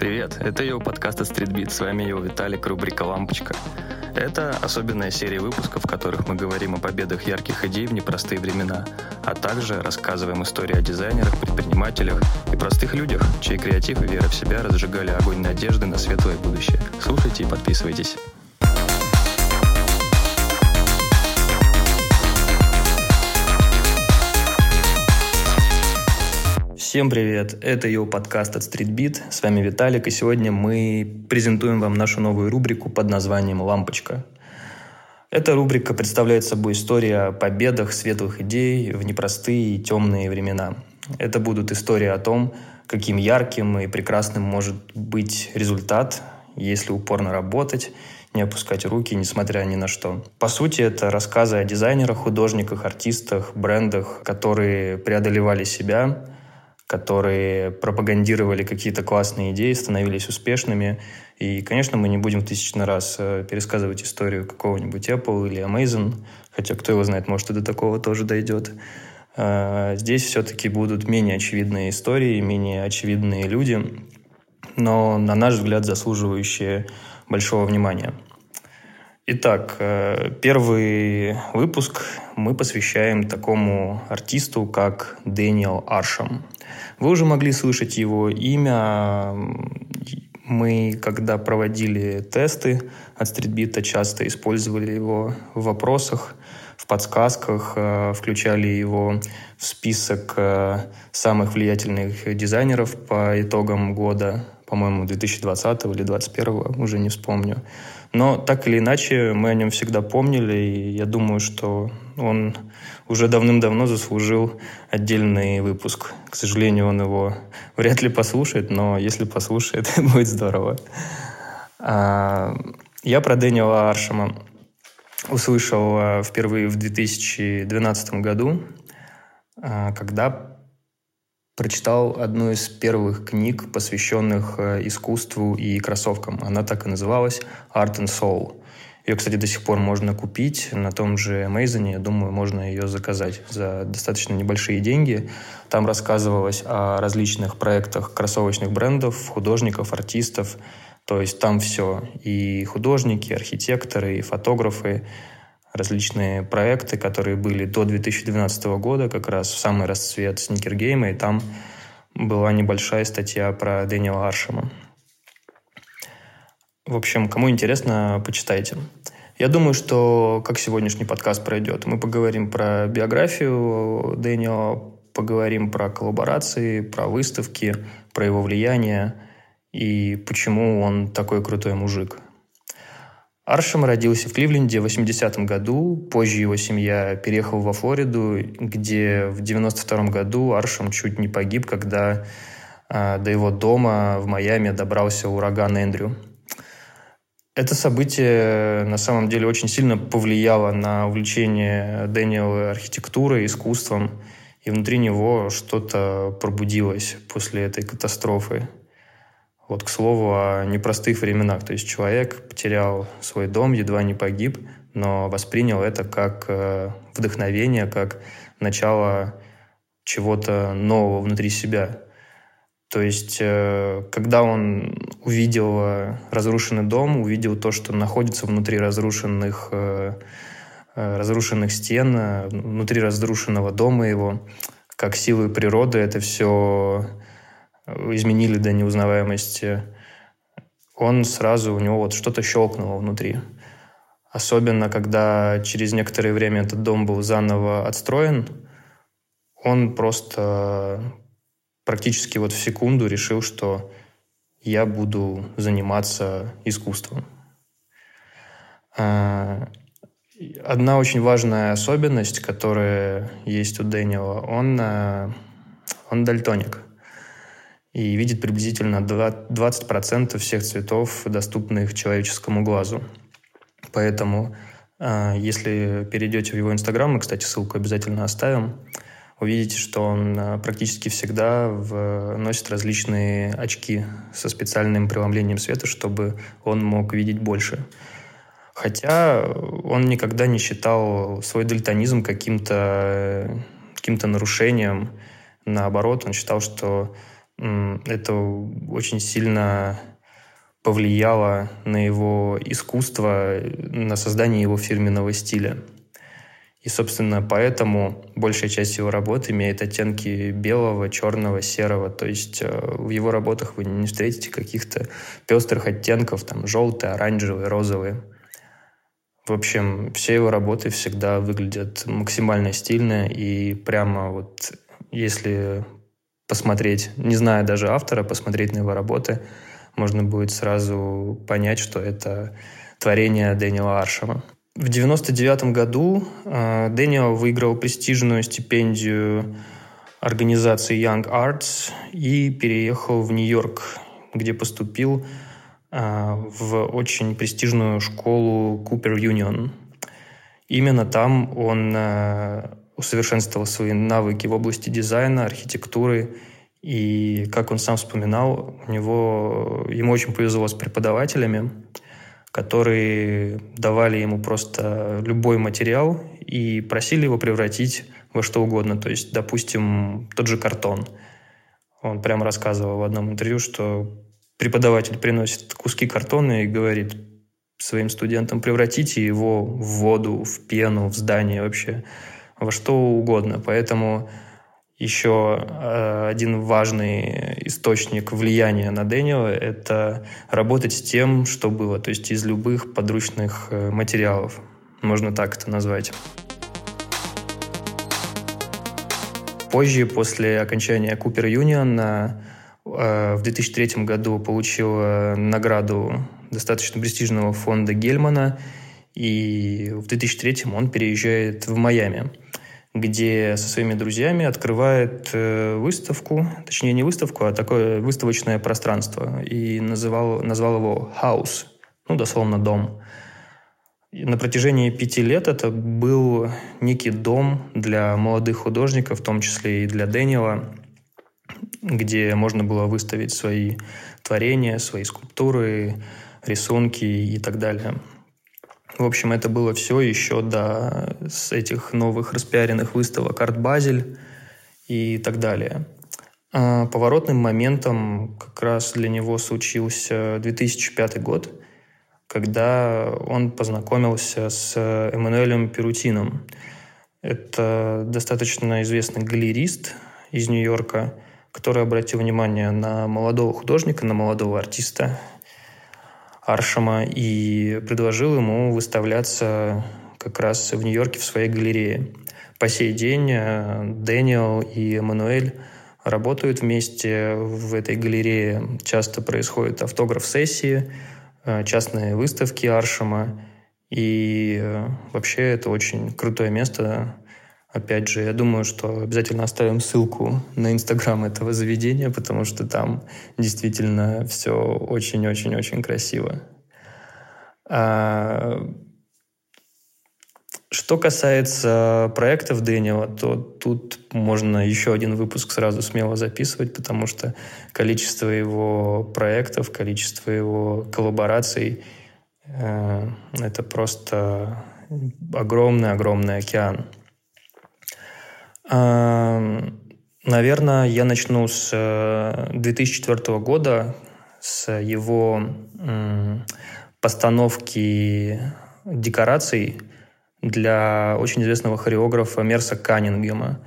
Привет, это его подкаст от Streetbeat, с вами его Виталик, рубрика «Лампочка». Это особенная серия выпусков, в которых мы говорим о победах ярких идей в непростые времена, а также рассказываем истории о дизайнерах, предпринимателях и простых людях, чей креатив и вера в себя разжигали огонь надежды на светлое будущее. Слушайте и подписывайтесь. Всем привет! Это его подкаст от StreetBeat. С вами Виталик, и сегодня мы презентуем вам нашу новую рубрику под названием «Лампочка». Эта рубрика представляет собой историю о победах светлых идей в непростые и темные времена. Это будут истории о том, каким ярким и прекрасным может быть результат, если упорно работать, не опускать руки, несмотря ни на что. По сути, это рассказы о дизайнерах, художниках, артистах, брендах, которые преодолевали себя, которые пропагандировали какие-то классные идеи, становились успешными. И, конечно, мы не будем тысячный раз э, пересказывать историю какого-нибудь Apple или Amazon, хотя кто его знает, может, и до такого тоже дойдет. Э, здесь все-таки будут менее очевидные истории, менее очевидные люди, но, на наш взгляд, заслуживающие большого внимания. Итак, э, первый выпуск мы посвящаем такому артисту, как Дэниел Аршам. Вы уже могли слышать его имя. Мы, когда проводили тесты от стритбита, часто использовали его в вопросах, в подсказках, э, включали его в список э, самых влиятельных дизайнеров по итогам года, по-моему, 2020 или 2021, уже не вспомню. Но так или иначе, мы о нем всегда помнили, и я думаю, что он уже давным-давно заслужил отдельный выпуск. К сожалению, он его вряд ли послушает, но если послушает, будет здорово. А, я про Дэниела Аршема услышал а, впервые в 2012 году, а, когда прочитал одну из первых книг, посвященных э, искусству и кроссовкам. Она так и называлась «Art and Soul». Ее, кстати, до сих пор можно купить на том же Amazon. Я думаю, можно ее заказать за достаточно небольшие деньги. Там рассказывалось о различных проектах кроссовочных брендов, художников, артистов. То есть там все. И художники, архитекторы, и фотографы, различные проекты, которые были до 2012 года, как раз в самый расцвет сникергейма, и там была небольшая статья про Дэниела Аршема. В общем, кому интересно, почитайте. Я думаю, что как сегодняшний подкаст пройдет, мы поговорим про биографию Дэниела, поговорим про коллаборации, про выставки, про его влияние и почему он такой крутой мужик – Аршем родился в Кливленде в 80-м году. Позже его семья переехала во Флориду, где в 92-м году Аршем чуть не погиб, когда э, до его дома в Майами добрался ураган Эндрю. Это событие на самом деле очень сильно повлияло на увлечение Дэниела архитектурой, искусством, и внутри него что-то пробудилось после этой катастрофы. Вот, к слову, о непростых временах. То есть человек потерял свой дом, едва не погиб, но воспринял это как э, вдохновение, как начало чего-то нового внутри себя. То есть, э, когда он увидел э, разрушенный дом, увидел то, что находится внутри разрушенных, разрушенных стен, внутри разрушенного дома его, как силы природы это все изменили до неузнаваемости, он сразу, у него вот что-то щелкнуло внутри. Особенно, когда через некоторое время этот дом был заново отстроен, он просто практически вот в секунду решил, что я буду заниматься искусством. А, одна очень важная особенность, которая есть у Дэниела, он, а, он дальтоник и видит приблизительно 20% всех цветов, доступных человеческому глазу. Поэтому, а, если перейдете в его Инстаграм, мы, кстати, ссылку обязательно оставим, увидите, что он а, практически всегда носит различные очки со специальным преломлением света, чтобы он мог видеть больше. Хотя он никогда не считал свой дальтонизм каким-то каким нарушением. Наоборот, он считал, что это очень сильно повлияло на его искусство, на создание его фирменного стиля. И, собственно, поэтому большая часть его работ имеет оттенки белого, черного, серого. То есть э, в его работах вы не встретите каких-то пестрых оттенков, там, желтые, оранжевые, розовые. В общем, все его работы всегда выглядят максимально стильно и прямо вот если посмотреть, не зная даже автора, посмотреть на его работы, можно будет сразу понять, что это творение Дэниела Аршема. В 1999 году э, Дэниел выиграл престижную стипендию организации Young Arts и переехал в Нью-Йорк, где поступил э, в очень престижную школу Cooper Union. Именно там он э, усовершенствовал свои навыки в области дизайна, архитектуры и, как он сам вспоминал, у него, ему очень повезло с преподавателями, которые давали ему просто любой материал и просили его превратить во что угодно. То есть, допустим, тот же картон. Он прямо рассказывал в одном интервью, что преподаватель приносит куски картона и говорит своим студентам, превратите его в воду, в пену, в здание вообще, во что угодно. Поэтому еще э, один важный источник влияния на Дэниела – это работать с тем, что было, то есть из любых подручных э, материалов. Можно так это назвать. Позже, после окончания Купер Юнион, э, в 2003 году получил награду достаточно престижного фонда Гельмана, и в 2003 он переезжает в Майами – где со своими друзьями открывает э, выставку, точнее не выставку, а такое выставочное пространство. И называл, назвал его «House», ну, дословно «дом». И на протяжении пяти лет это был некий дом для молодых художников, в том числе и для Дэниела, где можно было выставить свои творения, свои скульптуры, рисунки и так далее. В общем, это было все еще до с этих новых распиаренных выставок «Арт Базель» и так далее. А поворотным моментом как раз для него случился 2005 год, когда он познакомился с Эммануэлем Перутином. Это достаточно известный галерист из Нью-Йорка, который обратил внимание на молодого художника, на молодого артиста Аршема и предложил ему выставляться как раз в Нью-Йорке в своей галерее. По сей день э, Дэниел и Эммануэль работают вместе в этой галерее. Часто происходят автограф-сессии, э, частные выставки Аршема. И э, вообще это очень крутое место, Опять же, я думаю, что обязательно оставим ссылку на инстаграм этого заведения, потому что там действительно все очень-очень-очень красиво. А... Что касается проектов Дэниела, то тут можно еще один выпуск сразу смело записывать, потому что количество его проектов, количество его коллабораций э, это просто огромный-огромный океан. Наверное, я начну с 2004 э, года, с его постановки декораций для очень известного хореографа Мерса Каннингема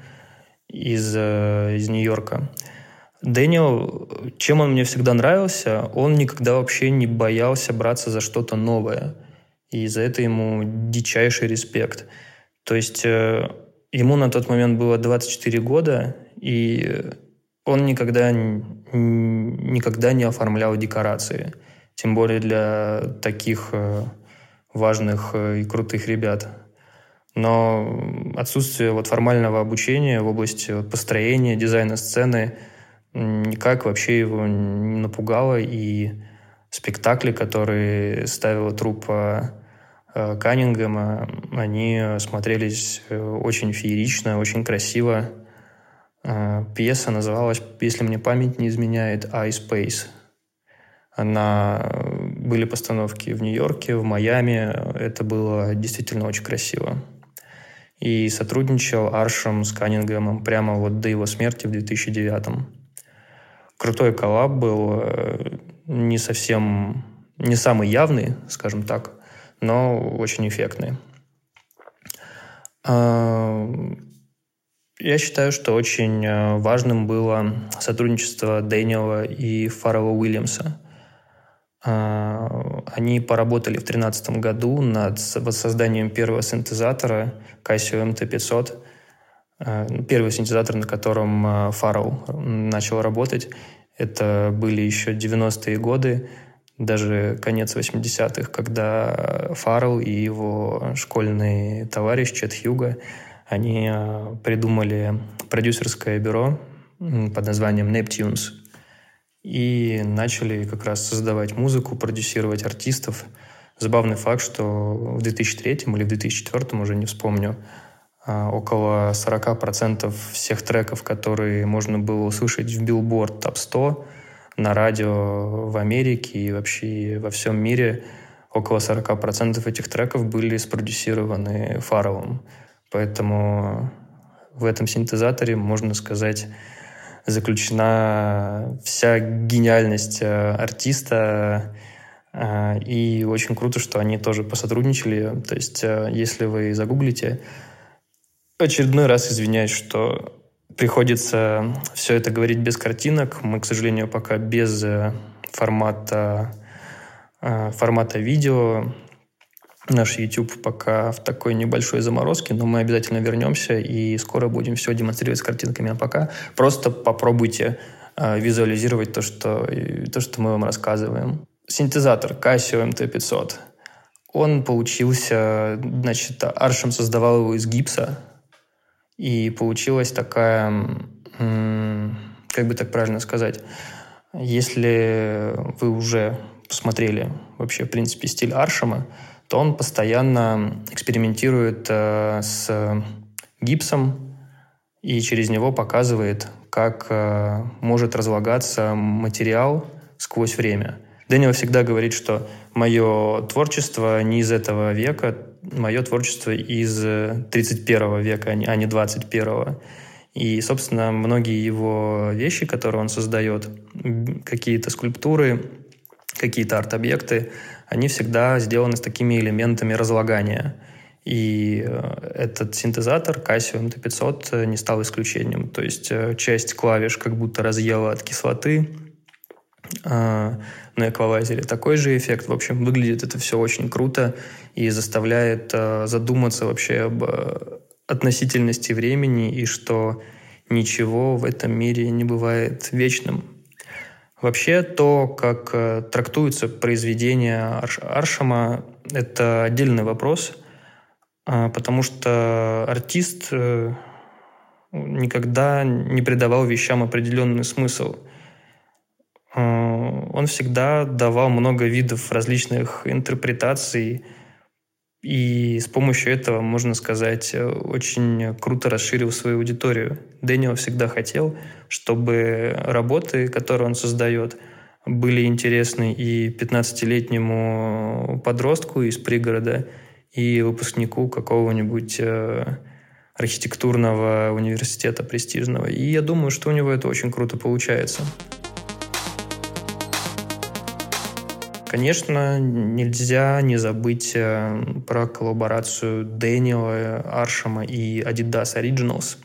из, э, из Нью-Йорка. Дэниел, чем он мне всегда нравился, он никогда вообще не боялся браться за что-то новое. И за это ему дичайший респект. То есть э, Ему на тот момент было 24 года, и он никогда, никогда не оформлял декорации. Тем более для таких э, важных э, и крутых ребят. Но отсутствие вот формального обучения в области построения, дизайна сцены никак вообще его не напугало. И спектакли, которые ставила труппа Каннингема, они смотрелись э, очень феерично, очень красиво. Э, пьеса называлась, если мне память не изменяет, «I Space». Она... Были постановки в Нью-Йорке, в Майами. Это было действительно очень красиво. И сотрудничал Аршем с Каннингемом прямо вот до его смерти в 2009 -м. крутой коллаб был, э, не совсем, не самый явный, скажем так, но очень эффектный. А, я считаю, что очень э, важным было сотрудничество Дэниела и Фаррелла Уильямса. А, они поработали в 2013 году над воссозданием первого синтезатора Casio MT500. А, первый синтезатор, на котором э, Фаррелл начал работать. Это были еще 90-е годы, даже конец 80-х, когда Фаррелл и его школьный товарищ Чет Хьюга, они э, придумали продюсерское бюро под названием Neptunes и начали как раз создавать музыку, продюсировать артистов. Забавный факт, что в 2003 или в 2004, уже не вспомню, э, около 40% всех треков, которые можно было услышать в Billboard Top 100, на радио в Америке и вообще во всем мире около 40% этих треков были спродюсированы Фаровым. Поэтому в этом синтезаторе, можно сказать, заключена вся гениальность э, артиста, э, и очень круто, что они тоже посотрудничали. То есть, э, если вы загуглите, очередной раз извиняюсь, что Приходится все это говорить без картинок. Мы, к сожалению, пока без э, формата, э, формата видео. Наш YouTube пока в такой небольшой заморозке, но мы обязательно вернемся и скоро будем все демонстрировать с картинками. А пока просто попробуйте э, визуализировать то, что, то, что мы вам рассказываем. Синтезатор Casio MT500. Он получился, значит, Аршем создавал его из гипса, и получилась такая, как бы так правильно сказать, если вы уже посмотрели вообще, в принципе, стиль Аршема, то он постоянно экспериментирует э, с гипсом и через него показывает, как э, может разлагаться материал сквозь время. Дэниел всегда говорит, что мое творчество не из этого века, мое творчество из 31 века, а не 21. А И, собственно, многие его вещи, которые он создает, какие-то скульптуры, какие-то арт-объекты, они всегда сделаны с такими элементами разлагания. И э, этот синтезатор Casio MT500 не стал исключением. То есть э, часть клавиш как будто разъела от кислоты, на эквалайзере такой же эффект. В общем, выглядит это все очень круто и заставляет э, задуматься вообще об э, относительности времени и что ничего в этом мире не бывает вечным. Вообще то, как трактуются произведения Арш Аршама, это отдельный вопрос, потому что артист э, никогда не придавал вещам определенный смысл – он всегда давал много видов различных интерпретаций, и с помощью этого, можно сказать, очень круто расширил свою аудиторию. Дэниел всегда хотел, чтобы работы, которые он создает, были интересны и 15-летнему подростку из пригорода, и выпускнику какого-нибудь э, архитектурного университета престижного. И я думаю, что у него это очень круто получается. Конечно, нельзя не забыть э, про коллаборацию Дэниела Аршема и Adidas Originals.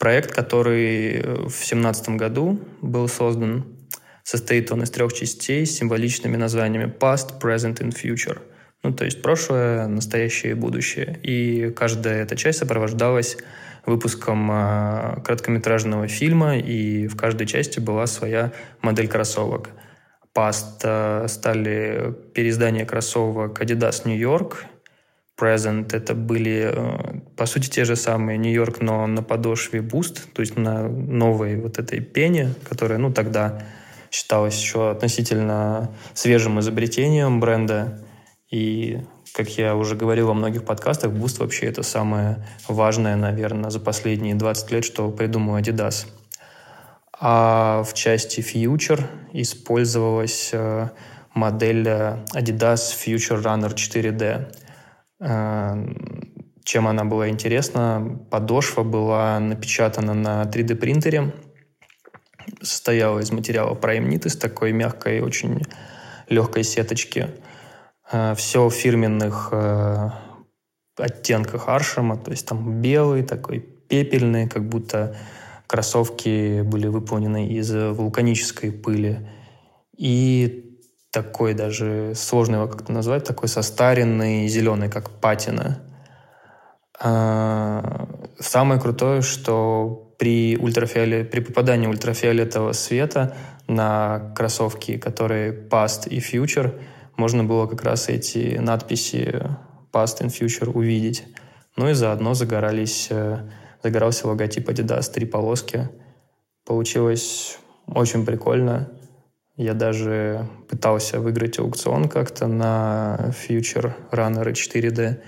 Проект, который в 2017 году был создан, состоит он из трех частей с символичными названиями Past, Present and Future. Ну, то есть прошлое, настоящее и будущее. И каждая эта часть сопровождалась выпуском э, короткометражного фильма, и в каждой части была своя модель кроссовок – Past э, стали переиздания кроссовок Adidas New York. Present это были, э, по сути, те же самые New York, но на подошве Boost, то есть на новой вот этой пене, которая, ну, тогда считалась еще относительно свежим изобретением бренда. И, как я уже говорил во многих подкастах, Boost вообще это самое важное, наверное, за последние 20 лет, что придумал Adidas – а в части Future использовалась э, модель э, Adidas Future Runner 4D. Э, чем она была интересна? Подошва была напечатана на 3D принтере. состояла из материала Prime из такой мягкой, очень легкой сеточки. Все в фирменных оттенках Аршема, то есть там белый, такой пепельный, как будто кроссовки были выполнены из вулканической пыли. И такой даже, сложно его как-то назвать, такой состаренный зеленый, как патина. А, самое крутое, что при, ультрафиоле... при попадании ультрафиолетового света на кроссовки, которые Past и Future, можно было как раз эти надписи Past and Future увидеть. Ну и заодно загорались, э, загорался логотип Adidas, три полоски. Получилось очень прикольно. Я даже пытался выиграть аукцион как-то на Future Runner 4D,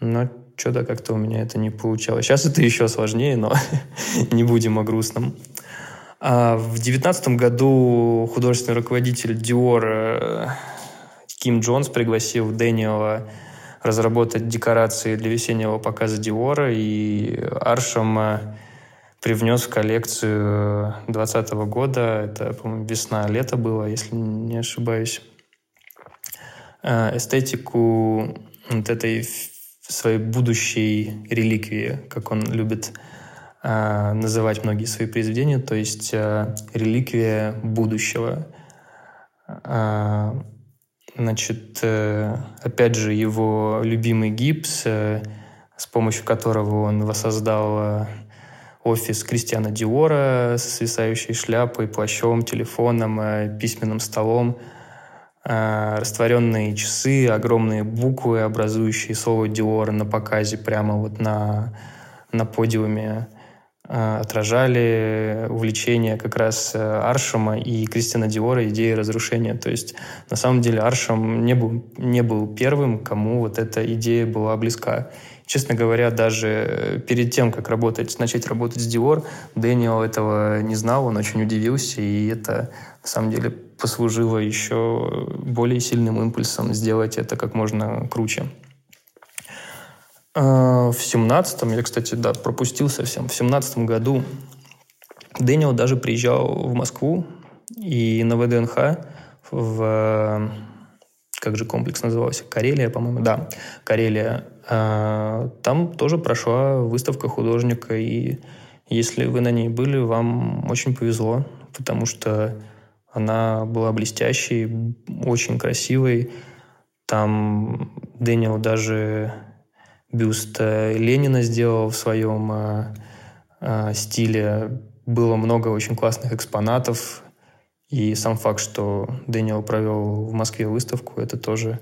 но что-то как-то у меня это не получалось. Сейчас это еще сложнее, но не будем о грустном. А в девятнадцатом году художественный руководитель Dior э, Ким Джонс пригласил Дэниела разработать декорации для весеннего показа Диора, и Аршем э, привнес в коллекцию 2020 года, это, по-моему, весна-лето было, если не ошибаюсь, э, эстетику вот этой своей будущей реликвии, как он любит э, называть многие свои произведения, то есть реликвия будущего. Значит, э, опять же, его любимый гипс, э, с помощью которого он воссоздал э, офис Кристиана Диора с свисающей шляпой, плащом, телефоном, письменным столом – растворенные часы, огромные буквы, образующие слово Dior на показе прямо вот на, на подиуме отражали увлечение как раз э, Аршема и Кристина Диора идеей разрушения. То есть, на самом деле, Аршем не был, не был первым, кому вот эта идея была близка. Честно говоря, даже перед тем, как работать, начать работать с Dior, Дэниел этого не знал, он очень удивился, и это, на самом деле, послужило еще более сильным импульсом сделать это как можно круче. А, в семнадцатом, я, кстати, да, пропустил совсем, в семнадцатом году Дэниел даже приезжал в Москву и на ВДНХ в как же комплекс назывался? Карелия, по-моему, да, Карелия. А, там тоже прошла выставка художника, и если вы на ней были, вам очень повезло, потому что она была блестящей, очень красивой. Там Дэниел даже бюст э, Ленина сделал в своем э, э, стиле. Было много очень классных экспонатов. И сам факт, что Дэниел провел в Москве выставку, это тоже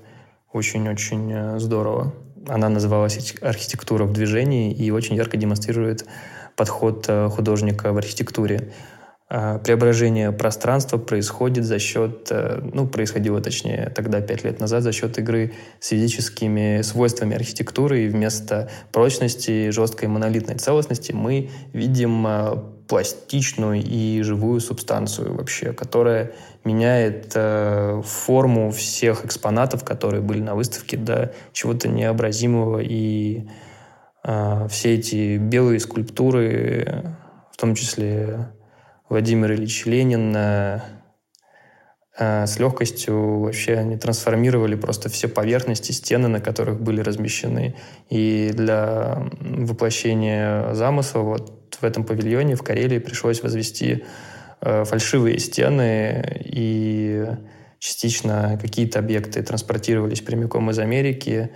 очень-очень здорово. Она называлась «Архитектура в движении» и очень ярко демонстрирует подход художника в архитектуре. А, преображение пространства происходит за счет, э, ну, происходило точнее тогда, пять лет назад, за счет игры с физическими свойствами архитектуры, и вместо прочности, жесткой монолитной целостности мы видим э, пластичную и живую субстанцию вообще, которая меняет э, форму всех экспонатов, которые были на выставке, до чего-то необразимого. И э, все эти белые скульптуры, в том числе Владимир Ильич Ленин э, э, с легкостью вообще они трансформировали просто все поверхности, стены, на которых были размещены. И для воплощения замысла вот в этом павильоне в Карелии пришлось возвести э, фальшивые стены и частично какие-то объекты транспортировались прямиком из Америки,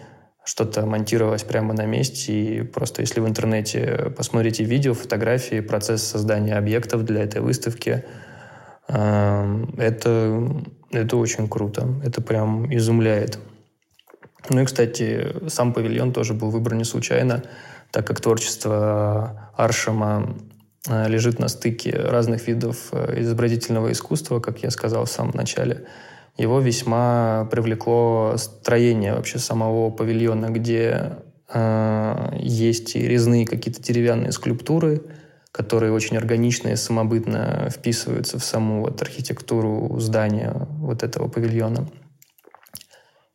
что-то монтировалось прямо на месте, и просто если в интернете посмотрите видео, фотографии, процесс создания объектов для этой выставки, эм, это, это очень круто, это прям изумляет. Ну и, кстати, сам павильон тоже был выбран не случайно, так как творчество Аршема э, лежит на стыке разных видов э, изобразительного искусства, как я сказал в самом начале – его весьма привлекло строение вообще самого павильона, где э, есть и резные какие-то деревянные скульптуры, которые очень органично и самобытно вписываются в саму вот архитектуру здания вот этого павильона.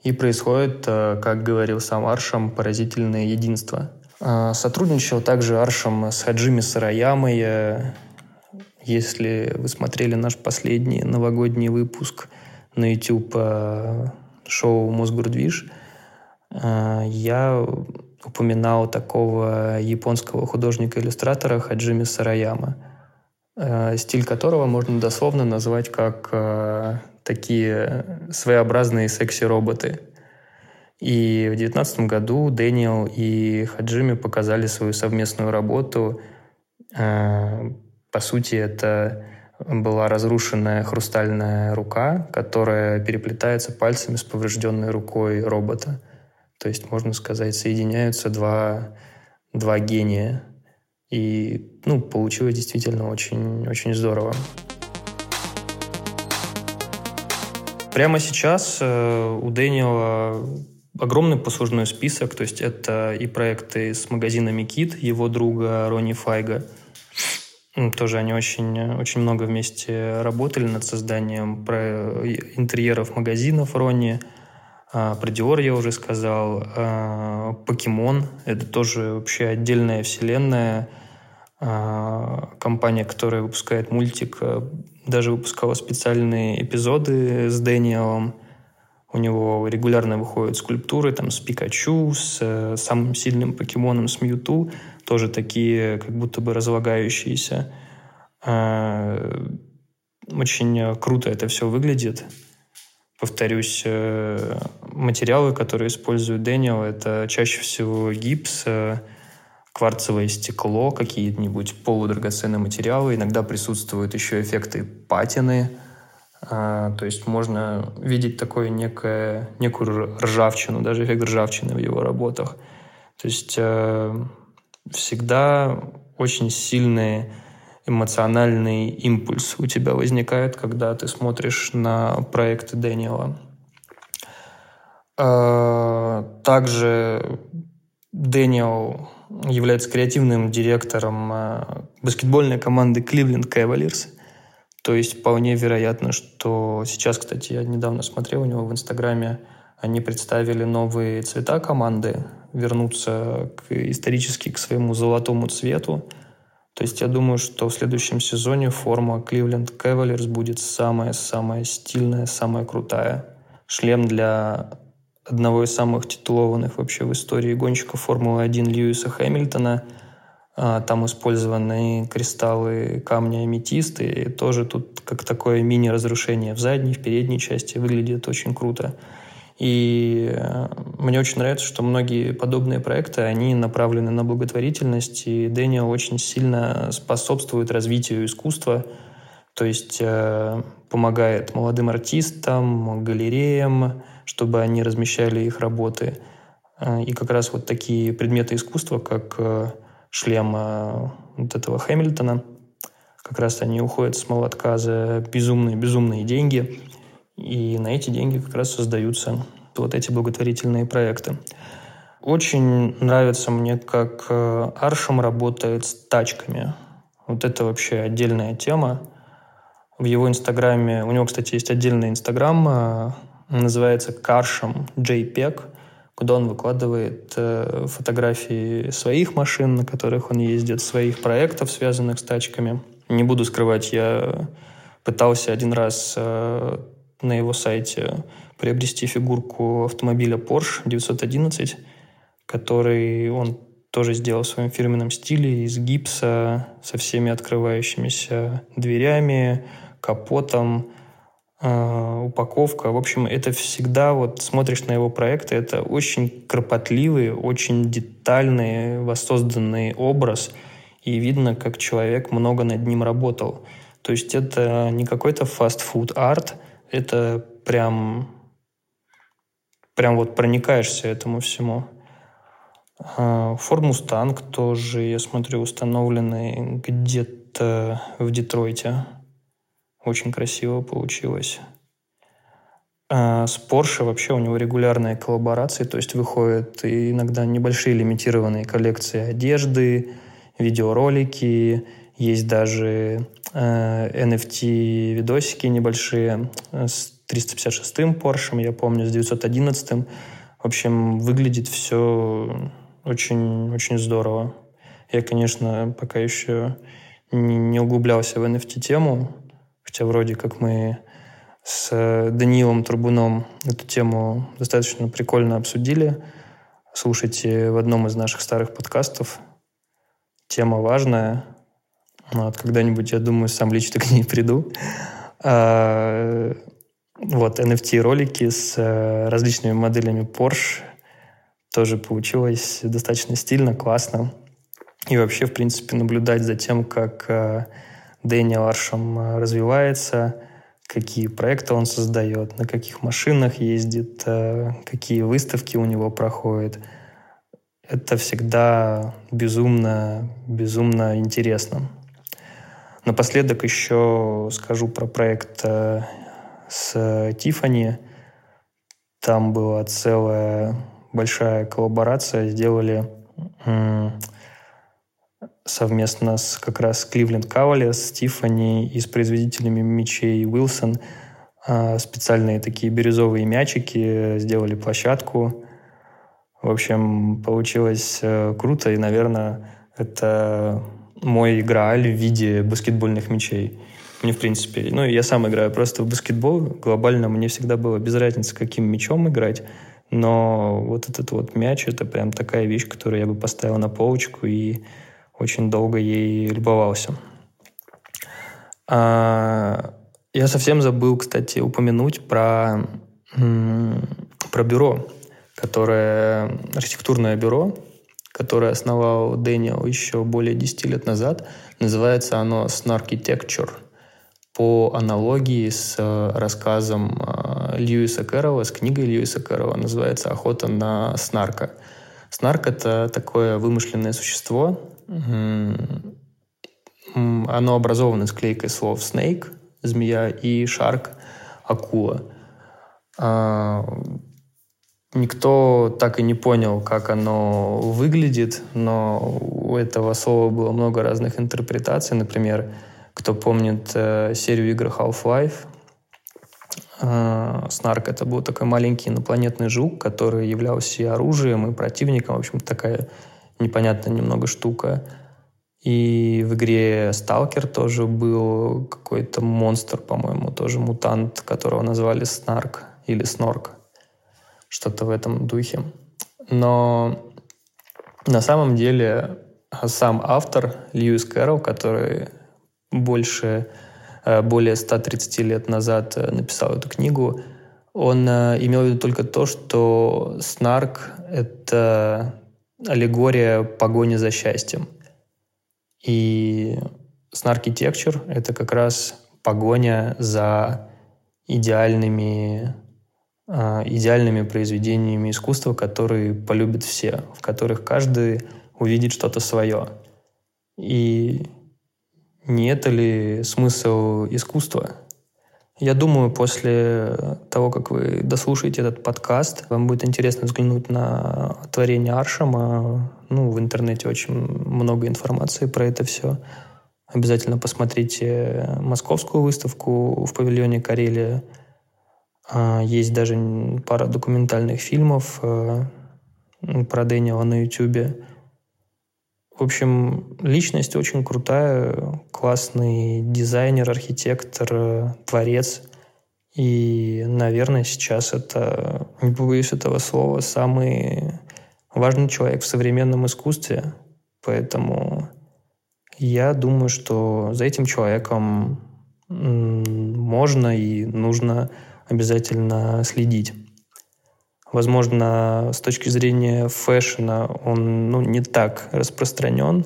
И происходит, э, как говорил сам Аршам, поразительное единство. Э, сотрудничал также Аршам с Хаджими Сараямой, э, Если вы смотрели наш последний новогодний выпуск на YouTube шоу «Мосгордвиж», я упоминал такого японского художника-иллюстратора Хаджими Сараяма, стиль которого можно дословно назвать как такие своеобразные секси-роботы – и в 2019 году Дэниел и Хаджими показали свою совместную работу. Э, по сути, это была разрушенная хрустальная рука, которая переплетается пальцами с поврежденной рукой робота. То есть, можно сказать, соединяются два, два гения. И ну, получилось действительно очень, очень здорово. Прямо сейчас э, у Дэниела огромный послужной список, то есть это и проекты с магазинами Кит, его друга Ронни Файга. Тоже они очень, очень много вместе работали над созданием про интерьеров магазинов Ронни. А, про Диор я уже сказал. А, Покемон — это тоже вообще отдельная вселенная. А, компания, которая выпускает мультик, даже выпускала специальные эпизоды с Дэниелом. У него регулярно выходят скульптуры там, с Пикачу, с э, самым сильным покемоном, с Мьюту, тоже такие как будто бы разлагающиеся. Э, очень круто это все выглядит. Повторюсь, э, материалы, которые использует Дэниел, это чаще всего гипс, э, кварцевое стекло, какие-нибудь полудрагоценные материалы. Иногда присутствуют еще эффекты патины – то есть можно видеть такое некое, некую ржавчину, даже эффект ржавчины в его работах. То есть всегда очень сильный эмоциональный импульс у тебя возникает, когда ты смотришь на проекты Дэниела. Э, также Дэниел является креативным директором э, баскетбольной команды Cleveland Cavaliers – то есть вполне вероятно, что сейчас, кстати, я недавно смотрел у него в Инстаграме, они представили новые цвета команды, вернуться к, исторически к своему золотому цвету. То есть я думаю, что в следующем сезоне форма Cleveland Cavaliers будет самая-самая стильная, самая крутая. Шлем для одного из самых титулованных вообще в истории гонщиков Формулы-1 Льюиса Хэмилтона – а, там использованы кристаллы камня аметисты. И тоже тут как такое мини-разрушение в задней, в передней части. Выглядит очень круто. И э, мне очень нравится, что многие подобные проекты, они направлены на благотворительность, и Дэниел очень сильно способствует развитию искусства, то есть э, помогает молодым артистам, галереям, чтобы они размещали их работы. Э, и как раз вот такие предметы искусства, как шлем вот этого Хэмилтона. Как раз они уходят с молотка за безумные-безумные деньги. И на эти деньги как раз создаются вот эти благотворительные проекты. Очень нравится мне, как э, Аршем работает с тачками. Вот это вообще отдельная тема. В его инстаграме, у него, кстати, есть отдельный инстаграм, э, называется Каршем JPEG куда он выкладывает э, фотографии своих машин, на которых он ездит, своих проектов, связанных с тачками. Не буду скрывать, я пытался один раз на его сайте приобрести фигурку автомобиля Porsche 911, который он тоже сделал в своем фирменном стиле из гипса со всеми открывающимися дверями, капотом, а, упаковка. В общем, это всегда, вот смотришь на его проекты, это очень кропотливый, очень детальный, воссозданный образ, и видно, как человек много над ним работал. То есть это не какой-то фастфуд арт, это прям, прям вот проникаешься этому всему. Ford Mustang тоже, я смотрю, установленный где-то в Детройте. Очень красиво получилось. А с Porsche вообще у него регулярные коллаборации, то есть выходят иногда небольшие лимитированные коллекции одежды, видеоролики, есть даже э, NFT-видосики небольшие э, с 356-м Porsche, я помню, с 911-м. В общем, выглядит все очень, очень здорово. Я, конечно, пока еще не углублялся в NFT-тему, хотя вроде как мы с Даниилом Турбуном эту тему достаточно прикольно обсудили. Слушайте в одном из наших старых подкастов. Тема важная. Вот, когда-нибудь, я думаю, сам лично к ней приду. А, вот, NFT-ролики с э, различными моделями Porsche. Тоже получилось достаточно стильно, классно. И вообще, в принципе, наблюдать за тем, как э, Дэниел Аршем э, развивается, какие проекты он создает, на каких машинах ездит, какие выставки у него проходят. Это всегда безумно, безумно интересно. Напоследок еще скажу про проект с Тифани. Там была целая большая коллаборация. Сделали совместно с как раз Кливленд Кавали, с Тифани и с производителями мечей Wilson а, специальные такие бирюзовые мячики, сделали площадку. В общем, получилось э, круто, и, наверное, это мой грааль в виде баскетбольных мячей. Мне, в принципе, ну, я сам играю просто в баскетбол. Глобально мне всегда было без разницы, каким мячом играть. Но вот этот вот мяч, это прям такая вещь, которую я бы поставил на полочку и очень долго ей любовался. А, я совсем забыл, кстати, упомянуть про, про бюро, которое, архитектурное бюро, которое основал Дэниел еще более 10 лет назад. Называется оно Snarkitecture по аналогии с э, рассказом э, Льюиса Кэрролла, с книгой Льюиса Кэрролла, называется «Охота на снарка». Снарк — это такое вымышленное существо. Оно образовано склейкой слов «snake» — змея и «shark» — акула. Никто так и не понял, как оно выглядит, но у этого слова было много разных интерпретаций. Например, кто помнит э, серию игр Half-Life, э, Снарк это был такой маленький инопланетный жук, который являлся и оружием, и противником. В общем, такая непонятная немного штука. И в игре Сталкер тоже был какой-то монстр, по-моему, тоже мутант, которого назвали Снарк или Снорк. Что-то в этом духе. Но на самом деле сам автор Льюис Кэрролл, который больше, э, более 130 лет назад э, написал эту книгу, он э, имел в виду только то, что снарк — это аллегория погони за счастьем. И снаркитектур — это как раз погоня за идеальными, идеальными произведениями искусства, которые полюбят все, в которых каждый увидит что-то свое. И не это ли смысл искусства? Я думаю, после того, как вы дослушаете этот подкаст, вам будет интересно взглянуть на творение Аршама. Ну, в интернете очень много информации про это все. Обязательно посмотрите московскую выставку в павильоне Карелия. А, есть даже пара документальных фильмов э, про Дэниела на Ютубе. В общем, личность очень крутая, классный дизайнер, архитектор, творец. И, наверное, сейчас это, не побоюсь этого слова, самый важный человек в современном искусстве. Поэтому я думаю, что за этим человеком можно и нужно обязательно следить. Возможно, с точки зрения фэшена он ну, не так распространен,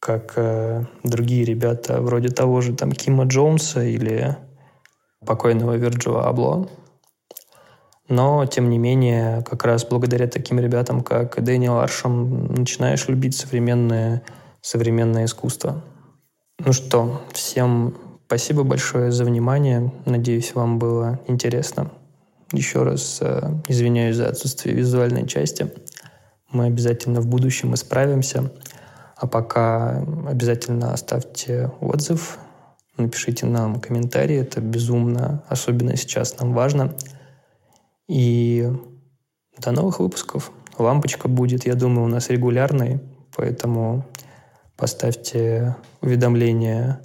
как э, другие ребята вроде того же там Кима Джонса или покойного Вирджила Абло. Но, тем не менее, как раз благодаря таким ребятам, как Дэниел Аршем, начинаешь любить современное, современное искусство. Ну что, всем спасибо большое за внимание. Надеюсь, вам было интересно. Еще раз э, извиняюсь за отсутствие визуальной части. Мы обязательно в будущем исправимся. А пока обязательно оставьте отзыв, напишите нам комментарии. Это безумно, особенно сейчас нам важно. И до новых выпусков. Лампочка будет, я думаю, у нас регулярной, поэтому поставьте уведомления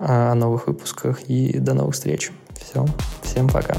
о новых выпусках и до новых встреч. Все, всем пока.